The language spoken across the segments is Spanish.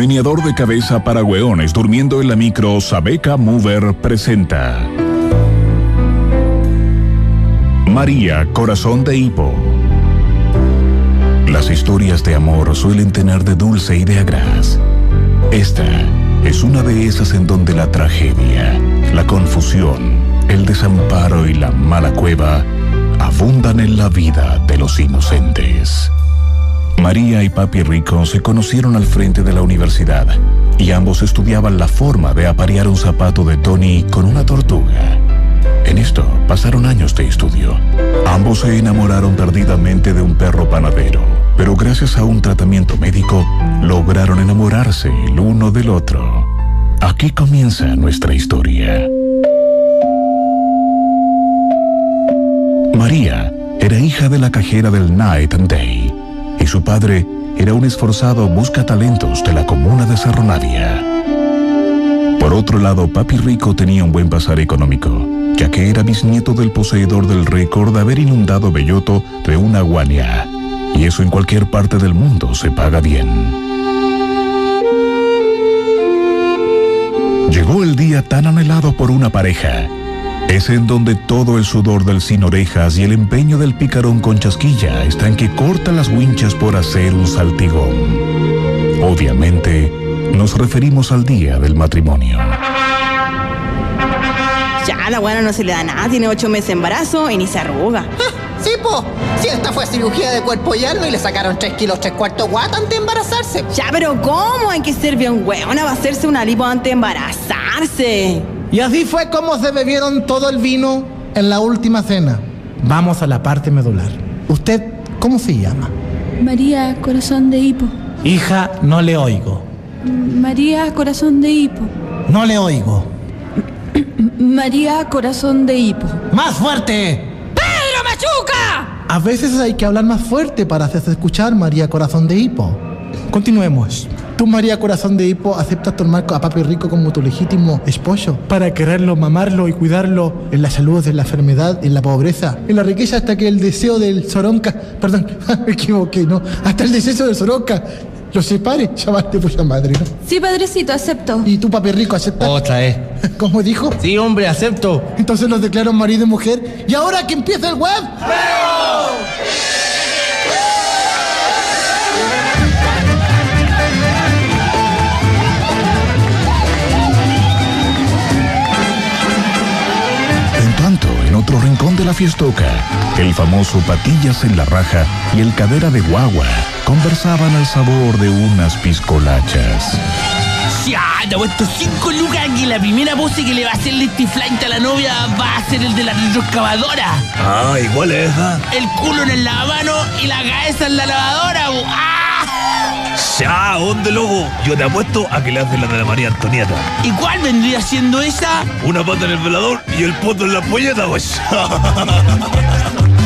Meneador de cabeza para hueones durmiendo en la micro Sabeca Mover presenta María, corazón de hipo. Las historias de amor suelen tener de dulce y de agraz. Esta es una de esas en donde la tragedia, la confusión, el desamparo y la mala cueva abundan en la vida de los inocentes. María y Papi Rico se conocieron al frente de la universidad y ambos estudiaban la forma de aparear un zapato de Tony con una tortuga. En esto pasaron años de estudio. Ambos se enamoraron perdidamente de un perro panadero, pero gracias a un tratamiento médico lograron enamorarse el uno del otro. Aquí comienza nuestra historia. María era hija de la cajera del Night and Day su padre era un esforzado busca talentos de la comuna de Cerro. Por otro lado, Papi Rico tenía un buen pasar económico, ya que era bisnieto del poseedor del récord de haber inundado Belloto de una guania. Y eso en cualquier parte del mundo se paga bien. Llegó el día tan anhelado por una pareja. Es en donde todo el sudor del sin orejas y el empeño del picarón con chasquilla están que corta las winchas por hacer un saltigón. Obviamente, nos referimos al día del matrimonio. Ya, la buena no se le da nada, tiene ocho meses de embarazo y ni se arruga. Sí, po. Si esta fue cirugía de cuerpo y alma y le sacaron 3 kilos 3 cuartos guata antes de embarazarse. Ya, pero ¿cómo? Hay que ser bien hueona va a hacerse una lipo antes de embarazarse. Y así fue como se bebieron todo el vino en la última cena. Vamos a la parte medular. ¿Usted cómo se llama? María, corazón de hipo. Hija, no le oigo. María, corazón de hipo. No le oigo. María, corazón de hipo. ¡Más fuerte! ¡Pedro Machuca! A veces hay que hablar más fuerte para hacerse escuchar, María Corazón de Hipo. Continuemos. Tú, María Corazón de Hipo, aceptas tomar a Papi Rico como tu legítimo esposo para quererlo, mamarlo y cuidarlo en la salud, en la enfermedad, en la pobreza, en la riqueza, hasta que el deseo del Soronca, perdón, me equivoqué, ¿no? Hasta el deseo del Soronca lo separe, llamaste por la madre, ¿no? Sí, padrecito, acepto. ¿Y tú, Papi Rico, aceptas? Otra vez. ¿Cómo dijo? Sí, hombre, acepto. Entonces los declaro marido y mujer. ¿Y ahora que empieza el web? La fiestoca, el famoso Patillas en la Raja y el Cadera de Guagua conversaban al sabor de unas piscolachas. Ya, te he puesto cinco lucas que la primera pose que le va a hacer este flight a la novia va a ser el de la retroexcavadora. Ah, igual es esa. El culo en el lavamano y la cabeza en la lavadora. bu. ¡Ah! Ya, ¿dónde loco? Yo te apuesto a que le haces la de la María Antonieta. ¿Y cuál vendría siendo esa? Una pata en el velador y el poto en la polleta, pues.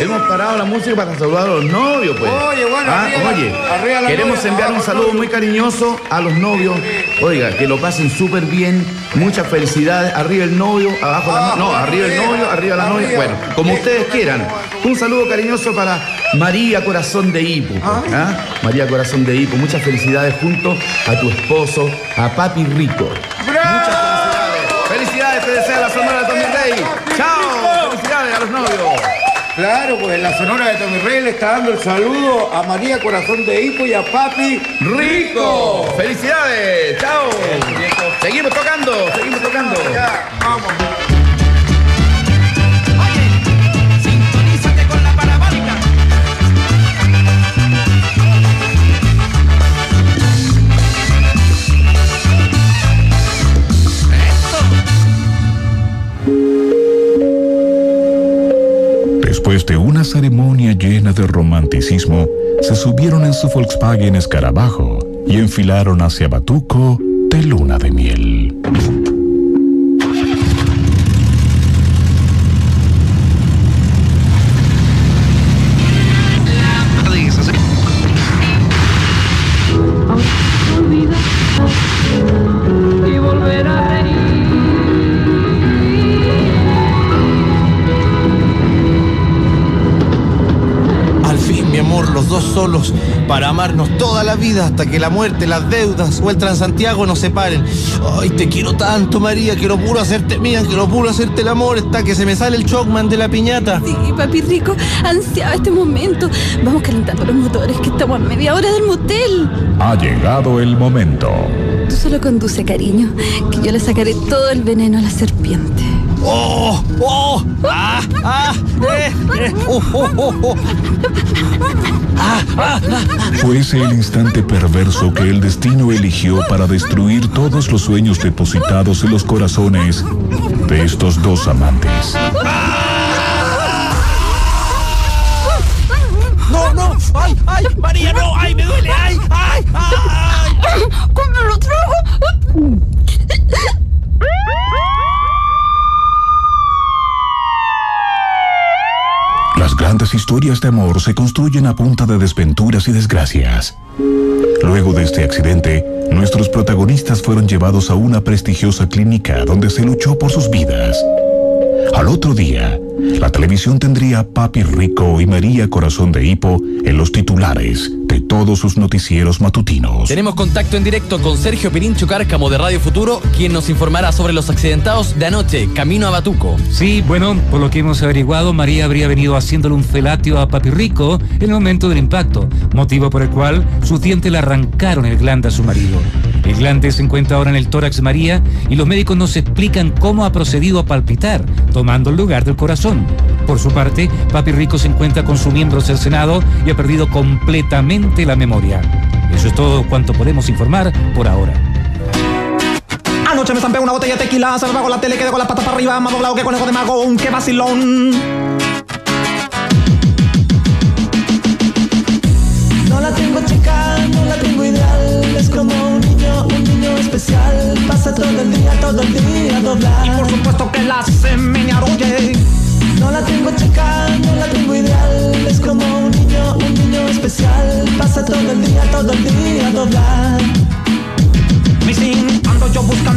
Hemos parado la música para saludar a los novios, pues. Oye, bueno, Ah, arriba oye, arriba queremos novia, enviar un saludo muy cariñoso a los novios. Oiga, que lo pasen súper bien. Muchas felicidades. Arriba el novio, abajo la novia. No, arriba el novio, arriba la novia. Bueno, como ustedes quieran. Un saludo cariñoso para María Corazón de Hipo. pues, ¿ah? María Corazón de Hipo. Muchas felicidades junto a tu esposo, a Papi Rico. Muchas felicidades. Felicidades, te desea la Sonora de Tommy Rey. Chao. Felicidades a los novios. Claro, pues en la Sonora de Tommy Rey le está dando el saludo a María Corazón de Hipo y a Papi Rico. Felicidades. Chao. Después de una ceremonia llena de romanticismo, se subieron en su Volkswagen Escarabajo y enfilaron hacia Batuco de luna de miel. Solos, para amarnos toda la vida hasta que la muerte, las deudas o el Transantiago nos separen. Ay, te quiero tanto, María, quiero puro hacerte mía, quiero puro hacerte el amor, hasta que se me sale el chocman de la piñata. Sí, papi rico, ansiaba este momento. Vamos calentando los motores, que estamos a media hora del motel. Ha llegado el momento. Tú solo conduce, cariño, que yo le sacaré todo el veneno a la serpiente. ¡Oh! ¡Oh! ¡Ah! ¡Ah! ¡Eh! eh, ¡Oh! ¡Oh! ¡Oh! oh. ¡Ah! ¡Ah! ah. Fue ese el instante perverso que el destino eligió para destruir todos los sueños depositados en los corazones de estos dos amantes. ¡No, no! ¡Ay, ay! ¡María, no! ¡Ay, me duele! ¡Ay, ay! ay! ¿Cómo lo trago? Las grandes historias de amor se construyen a punta de desventuras y desgracias. Luego de este accidente, nuestros protagonistas fueron llevados a una prestigiosa clínica donde se luchó por sus vidas. Al otro día, la televisión tendría a Papi Rico y María Corazón de Hipo en los titulares de todos sus noticieros matutinos. Tenemos contacto en directo con Sergio Pirincho Cárcamo de Radio Futuro, quien nos informará sobre los accidentados de anoche, camino a Batuco. Sí, bueno, por lo que hemos averiguado, María habría venido haciéndole un felatio a Papi Rico en el momento del impacto, motivo por el cual sus dientes le arrancaron el glande a su marido. El glande se encuentra ahora en el tórax María y los médicos nos explican cómo ha procedido a palpitar, tomando el lugar del corazón. Por su parte, Papi Rico se encuentra con su miembro cercenado y ha perdido completamente la memoria. Eso es todo cuanto podemos informar por ahora. Anoche me zampé una botella de tequila, se me la tele, quedé con para arriba, doblado que de. La tengo ideal. Es como un niño, un niño especial. Pasa todo el día, todo el día a doblar. Y por supuesto que la se me arrolle. No la tengo chica, no la tengo ideal. Es como un niño, un niño especial. Pasa todo el día, todo el día a doblar.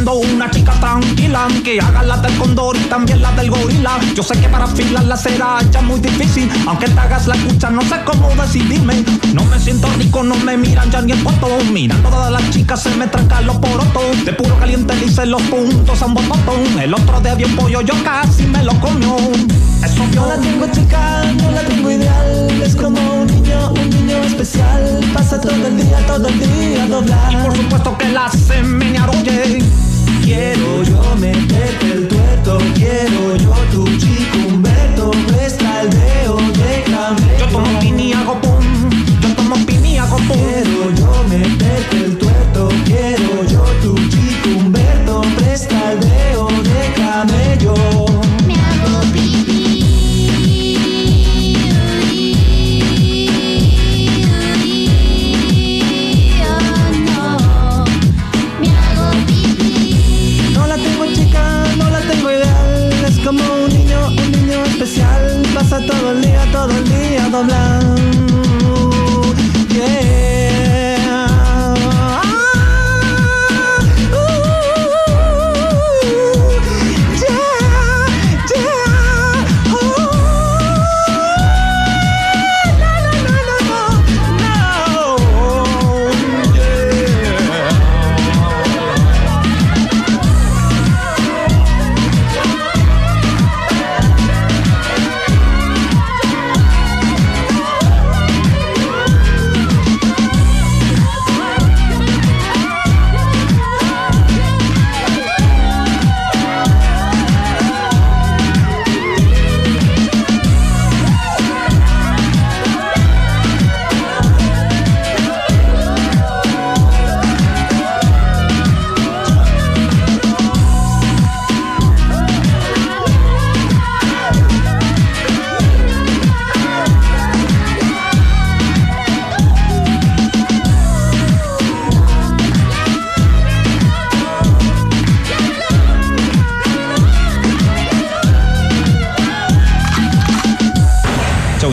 Buscando una chica tranquila que haga la del cóndor y también la del gorila. Yo sé que para afilarla será ya muy difícil, aunque te hagas la escucha, no sé cómo decidirme. No me siento rico, no me miran ya ni el foto. Mirando a todas las chicas se me trancan los porotos. De puro caliente dice los puntos a un botón. El otro día vi un pollo, yo casi me lo comió. Eso No la tengo chica, no la tengo ideal. Es como un niño, un niño especial. Pasa todo el día, todo el día a doblar. Y por supuesto que la se me ideal. Es